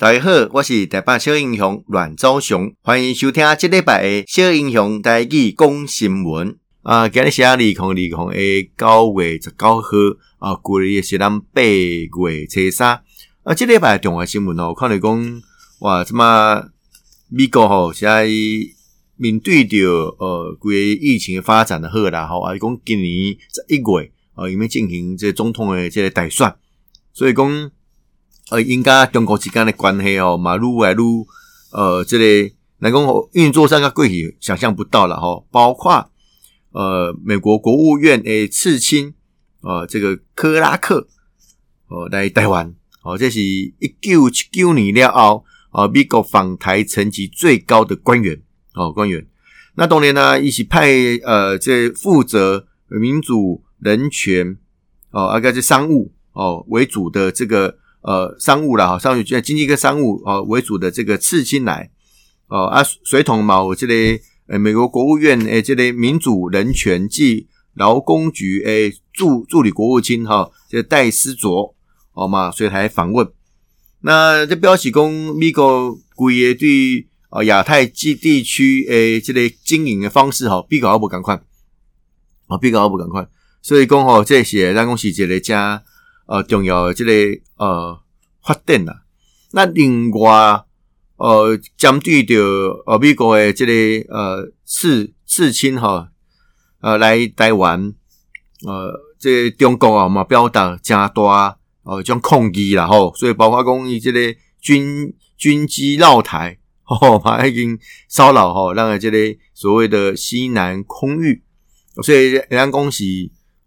大家好，我是台北小英雄阮昭雄，欢迎收听这礼拜的小英雄台语讲新闻。啊，今日是二零二零的九月十九号，啊，过日是咱八月初三。啊，这礼拜重要新闻哦，看来讲哇，什么美国吼现在面对着呃，关于疫情的发展的好啦，吼，啊，讲今年十一月啊，因为进行这总统的这个大选，所以讲。呃，应该中国之间的关系哦，嘛愈来愈呃，这类、个、来讲运作上个过去想象不到了哈，包括呃，美国国务院诶次卿呃，这个克拉克哦来台湾哦，这是一九七九年了后啊，美国访台层级最高的官员哦，官员。那当年呢，一起派呃，这负责民主人权哦，啊个这商务哦为主的这个。呃，商务啦，哈，商务就经济跟商务呃为主的这个次卿来，哦啊，水桶嘛，我这里呃美国国务院诶这里民主人权暨劳工局诶助助理国务卿哈，这戴思卓哦嘛随台访问，那这表示讲美国规个对呃亚太地地区诶这类经营的方式哈，比较不赶快，啊，比较不赶快，所以讲吼这些咱讲是一个加。呃，重要的这个呃发展啦。那另外呃，针对着呃美国的这个呃刺刺青哈呃来台湾呃，这个、中国啊嘛表达真大呃种抗议啦吼，所以包括讲伊这个军军机绕台吼嘛已经骚扰吼，让这个所谓的西南空域，所以人家讲是。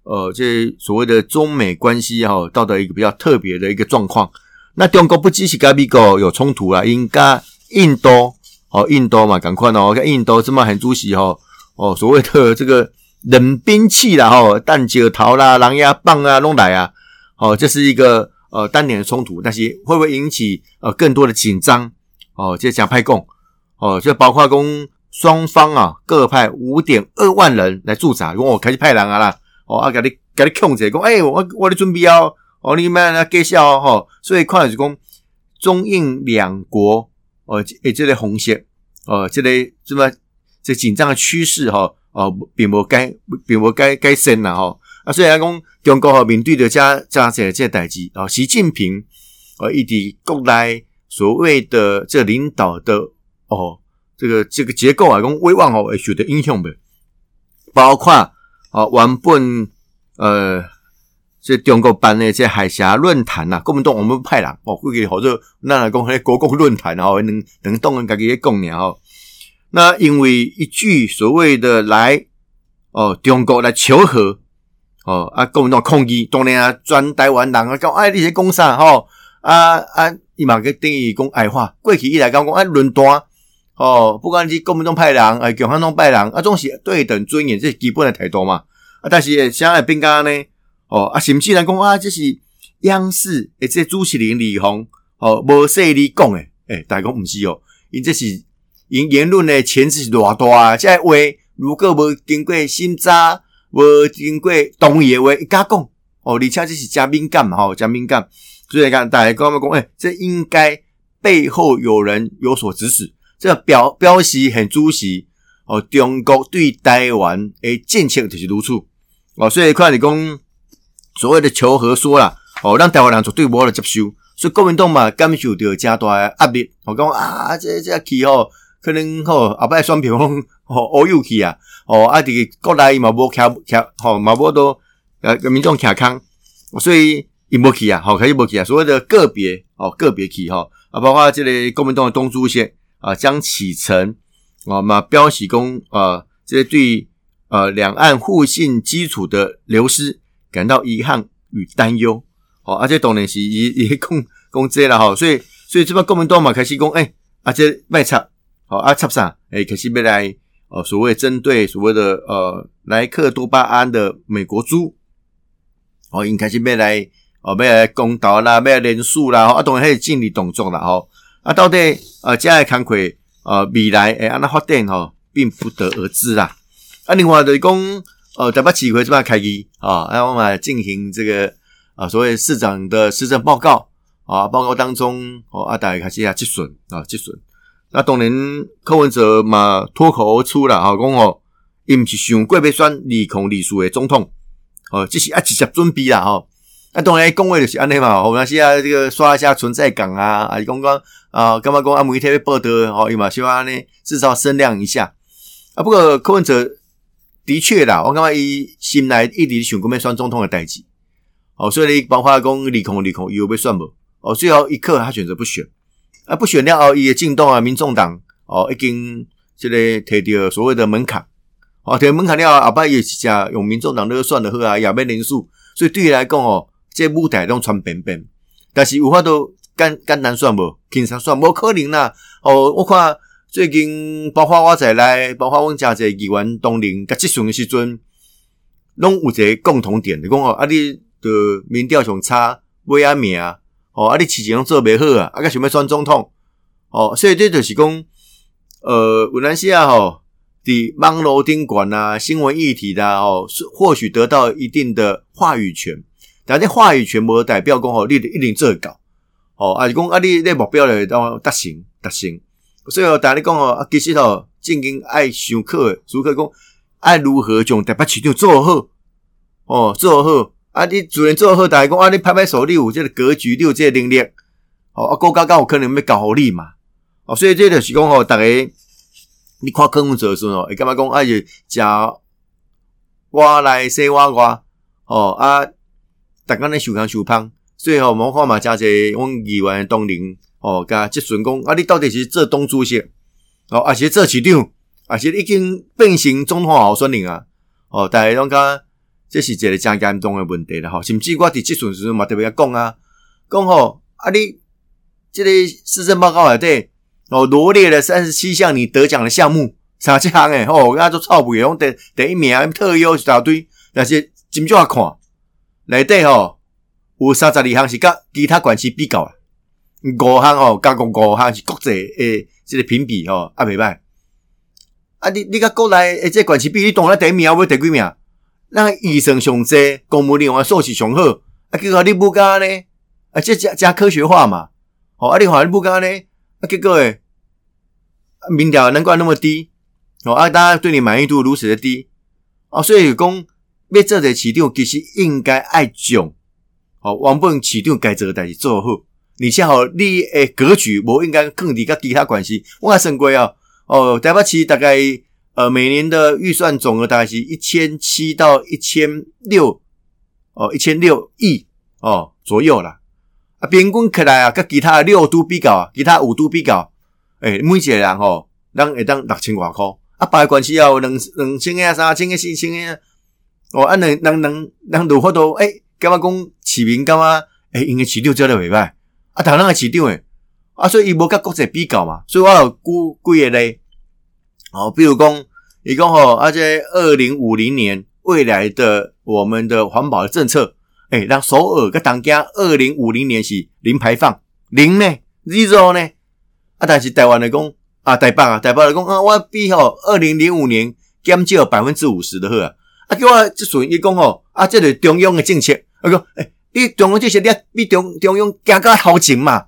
呃，这所谓的中美关系哈，到达一个比较特别的一个状况。那中国不只是跟美国有冲突啦，应该印度哦，印度嘛，赶快哦，看印度这么很主席哈哦，所谓的这个冷兵器啦哈，弹脚桃啦、狼牙棒啊弄来啊，哦，这是一个呃单点的冲突，但是会不会引起呃更多的紧张？哦，这讲派共哦，就包括讲双方啊各派五点二万人来驻扎，如果我开始派人啊啦。哦，啊，甲你甲你控制讲，哎、欸，我我咧准备哦，哦，你们来介绍哦，吼，所以看是讲中印两国哦，诶，这个红线哦，这个什么这紧张的趋势哈，哦，并无改，并无改改善啦，吼，啊，所以来讲中国吼面对着加加这这代志啊，习近平呃，以及国内所谓的这领导的哦，这个这个结构啊，讲威望哦会受到影响的，包括。哦，原本呃，这中国办的这海峡论坛呐，国民党我们派人哦，过去好多那来讲迄国共论坛哦，能能动人家己咧讲尔吼。那因为一句所谓的来哦，中国来求和哦，啊，国民党抗议，当然啊，专台湾人啊讲，哎，你是讲啥吼？啊啊，伊嘛个定义讲矮化，过去以来讲讲哎，论坛。哦，不管是国民党派人，哎，共产党派人，啊，总是对等尊严，这是基本的态度嘛。啊，但是现在变干呢？哦，啊，甚至来讲啊，这是央视诶，这主持人李红哦，无说你讲诶，诶，大家讲毋是哦，因这是因言论的前置是偌大啊。这话如果无经过审查，无经过同意的话，一家讲哦，而且这是加敏感嘛，吼，加敏感。所以讲大家讲讲，诶，这应该背后有人有所指使。这个表表示很主席哦，中国对台湾诶政策就是如此哦，所以看你讲所谓的求和说啦哦，让台湾人绝对无法接受，所以国民党嘛感受到加大的压力。我讲啊，这这气候，可能吼后摆选票吼乌有去啊，哦啊，这个国内嘛无徛徛吼嘛无都呃民众徛康，所以伊无去啊，好，可以无去啊。所谓的个别哦，个别去吼啊，包括这个国民党的东珠线。啊，将启程啊，嘛标喜功啊，这些对呃两岸互信基础的流失感到遗憾与担忧。哦，而且当然是也 也公公这了哈，所以所以这边国民党嘛开始讲，哎，啊这卖插，好啊插啥？哎，开始要来呃所谓针对所谓的呃莱克多巴胺的美国猪，哦，应该是要来哦要来公道啦，要来连署啦，啊，当然还是尽力动作啦，吼。啊，到底呃，将来看会呃，未来诶，安那发展吼，并不得而知啦。啊，另外就是讲呃，台北市会这边开机啊，然后我们进行这个啊，所谓市长的施政报告啊，报告当中哦，啊，大家开始啊，质询啊，质询。那当然柯文哲嘛脱口而出了啊，讲哦，伊毋是想过要选二零二四的总统，哦，只是啊直接准备啦，吼。啊，当然讲话就是安尼嘛，我们是啊，这个刷一下存在感啊，啊，讲讲啊，干嘛讲啊，媒体要报道哦，伊嘛希望安尼至少声量一下啊。不过柯文哲的确啦，我感觉伊心内一直想过要选总统的代志，哦，所以你包括讲二零二四又要选无，哦，最后一刻他选择不选。啊，不选了后，伊的进动啊，民众党哦，已经这个提到所谓的门槛哦，提门槛了后，后摆也是讲用民众党那个算的好啊，也免连署，所以对伊来讲哦，这、舞台拢穿便便，但是有法度简简单算无，轻松算无可能啦。哦，我看最近包括我在内，包括阮诚济议员同仁，甲质询的时阵，拢有一个共同点，就讲哦，啊，你的民调上差，尾仔名。哦，啊，你事情拢做袂好啊，啊，佮想要选总统，哦，所以这就是讲，呃，有当时啊，吼，伫网络顶悬啊，新闻议题的哦，是或许得到一定的话语权，但你话语权无代表讲吼，你一定做会到，哦，啊，是讲啊，你你目标咧当达成达成，所以哦，但你讲哦，啊，其实吼，正经爱上课，如何讲爱如何将台北市场做好，哦，做好。啊！你主人做好，大家讲啊！你拍拍手，你有这个格局，你有这个能力，哦啊，国家刚好可能要搞好你嘛，哦，所以这就是讲吼，大家你看柯文哲的时候，会干嘛讲？啊，就食我来洗我外，哦啊，大家咧想康想胖，所以吼，我看嘛，加侪阮议员同仁，哦，甲即顺讲啊，你到底是做党主席，哦，还是做市长，还是已经变成总统候选人啊？哦，逐个拢讲。这是一个真严重的问题了哈，甚至我伫即阵时嘛特别讲啊，讲吼啊，你即个市政报告内底哦罗列了三十七项你得奖的项目，啥这项诶吼，那做臭不用得第一名特优一大堆，但是真正看内底吼有三十二项是甲其他县市比较，五项吼加共五项是国际诶即个评比吼啊袂歹，啊你你甲国内诶这县市比，你当然第一名要第几名？那医生上济，公务员素质上好，啊，结果你不干呢？啊，即加加科学化嘛？哦，啊，你话你不干呢？啊，结果诶，民调难怪那么低，哦，啊，大家对你满意度如此的低，哦，所以讲要做的市场，其实应该爱囧，哦，原本市场该做的代志做好，而且吼，你诶格局无应该更离甲其他关系，我也算过啊，哦，台北市大概。呃，每年的预算总额大概是一千七到一千六哦，一千六亿哦左右啦。啊，平均起来啊，跟其他六都比较，其他五都比较，诶、每一个人吼，人会当六千外块。啊，别个关系要两两千个、三千个、四千个。哦，啊，能能能能如何都诶，干嘛讲市民干嘛？诶，应该市长做得袂歹。啊，台湾个市长诶，啊，所以伊无甲国际比较嘛，所以我有估几个咧。哦，比如讲，伊讲吼，而且二零五零年未来的我们的环保的政策，诶，让首尔甲东京二零五零年是零排放，零呢，zero 呢，啊，但是台湾来讲，啊，台北啊，台北来讲，啊，我比吼二零零五年减少百分之五十的好啊，啊，叫我即属于讲吼，啊，即个中央诶政策，啊讲，诶，你中央政策你比中中央更加头前嘛，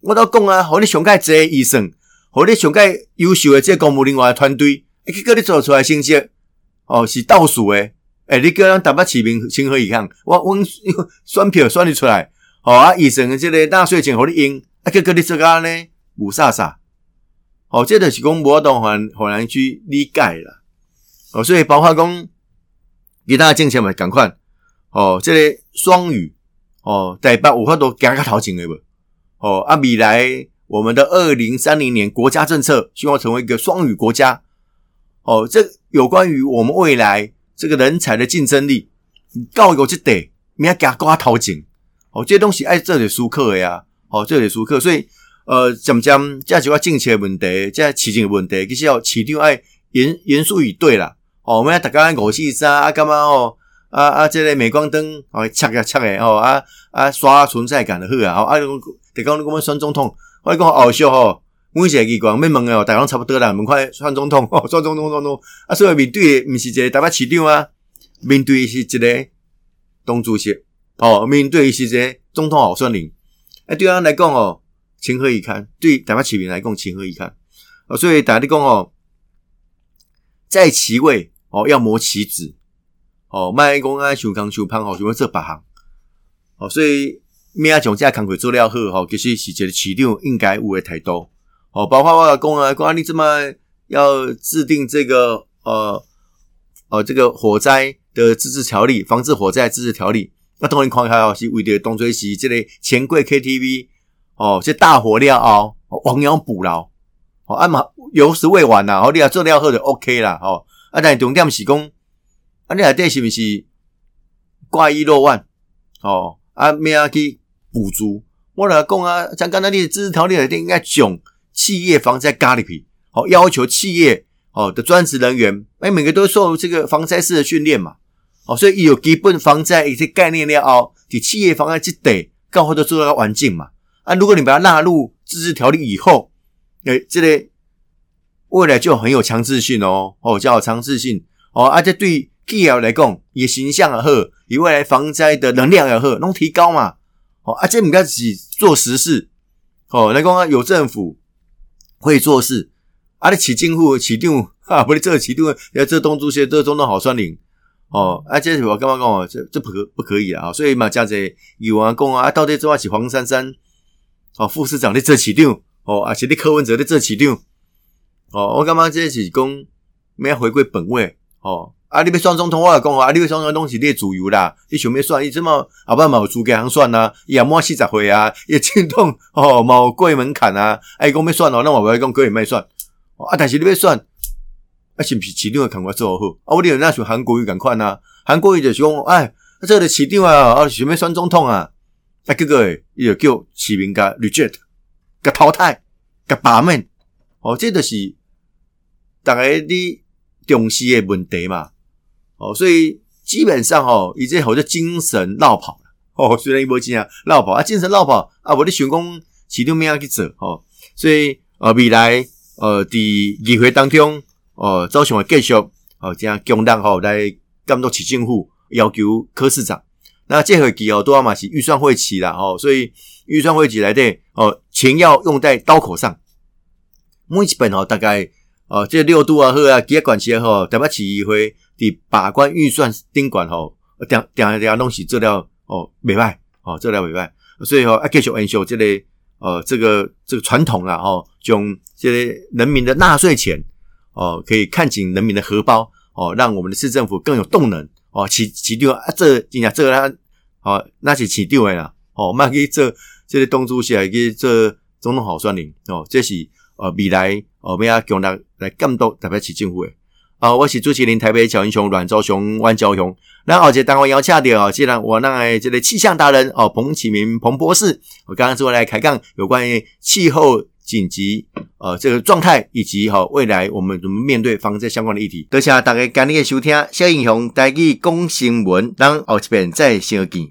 我都讲啊，互你上盖这医生。互你上个优秀诶这个公务人员的团队，结果你做出来成绩哦是倒数诶，诶、你叫人台北市民情何以堪？我我 选票选得出来，哦啊，医生的这个纳税钱互你用，啊，结果你这个呢雾煞煞，哦，这就是讲无法很很难去理解啦，哦，所以包括讲其他政策嘛，赶快，哦，这个双语，哦，台北有法度行较头前的无？哦，啊，未来。我们的二零三零年国家政策，希望成为一个双语国家。哦，这有关于我们未来这个人才的竞争力，教育这得你要加挂头前。哦，这东西爱这里书课呀，哦，这里书课。所以，呃，讲讲这几块政策问题，这市政问题，其实要市长爱严严肃以对啦。哦，我们要大家五四三啊，干嘛哦？啊啊，这个镁光灯哦，擦呀擦的哦，啊啊，刷存在感的好啊。哦，啊，得讲你我们选总统。我讲好笑吼，每一个机关要问哦，大家差不多啦，门快选总统，选总统，总统啊，所以面对的不是一个台北市长啊，面对是一个党主席，哦，面对是一个总统候选人，哎，对啊来讲哦，情何以堪？对台湾市民来讲，情何以堪？哦，所以大家讲哦，在其位哦，要磨棋子哦，卖公安求康求胖哦，就会做别行哦，所以咩啊，将这工作做了好哦，其实是一个市场应该有的态度哦，包括我讲啊，讲啊，你怎么要制定这个呃呃这个火灾的自治条例，防治火灾自治条例？那当然看开哦，是为了当作是这个钱柜 KTV 哦，这大火了后，亡羊补牢哦，啊嘛有时未晚呐，哦，你啊做了好就 OK 啦，哦，啊但重点是讲，啊你内底是不是挂一漏万哦，啊咩啊去补足？我来讲啊，像刚才你自治条例内底应该囧企业防灾咖喱皮，哦，要求企业哦的专职人员，哎，每个都受这个防灾式的训练嘛。哦，所以有基本防灾一些概念了哦，你企业防灾就得刚好都做到环境嘛。啊，如果你把它纳入自治条例以后，诶，这类未来就很有强制性哦，哦，叫强制性哦，而且对企业来讲，也形象也好，以未来防灾的能量也好，能提高嘛。哦，而且你开始做实事，哦，来讲有政府会做事，啊，你起进户起定啊，不是这个起定，要这东珠些，这中东好酸林。哦，啊，这是我刚刚讲哦，这这不可不可以啊！所以嘛，加这有啊讲啊，到底做啊是黄珊珊哦，副市长在这起定哦，而且你柯文哲在这起定哦，我感觉这是讲没回归本位哦。啊，你要选总统，我来讲啊，你要选总统是你的自由啦，你想要选，你怎么后摆嘛有资格通选啊？伊也满四十岁啊，也进动哦，冇过门槛啊。哎，讲要选哦，那我不要讲可以卖选啊，但是你要选。啊，是不是市长的看法做好？啊，我哋那像韩国瑜咁款啊，韩国瑜就是讲，哎，这个市长啊，啊，想要选总统啊，啊，这个伊就叫市民甲 reject，甲淘汰，甲罢免，哦，这就是大家你重视的问题嘛，哦，所以基本上哦，伊这好像精神落跑了，哦，虽然伊无钱啊，落跑啊，精神落跑啊，我哋想讲市长咩样去做，哦，所以呃，未来呃，在议会当中。哦，招选会继续哦，这样强力吼来监督市政府，要求柯市长。那这会期哦，多阿嘛是预算会期啦，哦，所以预算会期来的哦，钱要用在刀口上。每一本哦，大概哦，这六度啊，好啊，几管区吼，台北市议会的把关预算顶管吼，点点点东西做了哦，袂歹哦，做了袂歹，所以吼啊，继续延续这个呃，这个这个传统啦，吼，将这个人民的纳税钱。哦，可以看紧人民的荷包哦，让我们的市政府更有动能哦。起起掉啊，这你讲这个他哦，那是起掉的啦哦，卖给这这些东主席来给这总统候选人哦，这是呃未来哦，我要强力来监督台北市政府的啊。我是主持人台北小英雄阮昭雄、阮昭雄。那而且当我邀请到哦，既然我让这个气象达人哦，彭启明彭博士，我刚刚之后来开讲有关于气候。紧急呃，这个状态以及哈、未来我们怎么面对防灾相关的议题，多谢大家今日的收听，小英雄带去讲新闻，让后一遍再相见。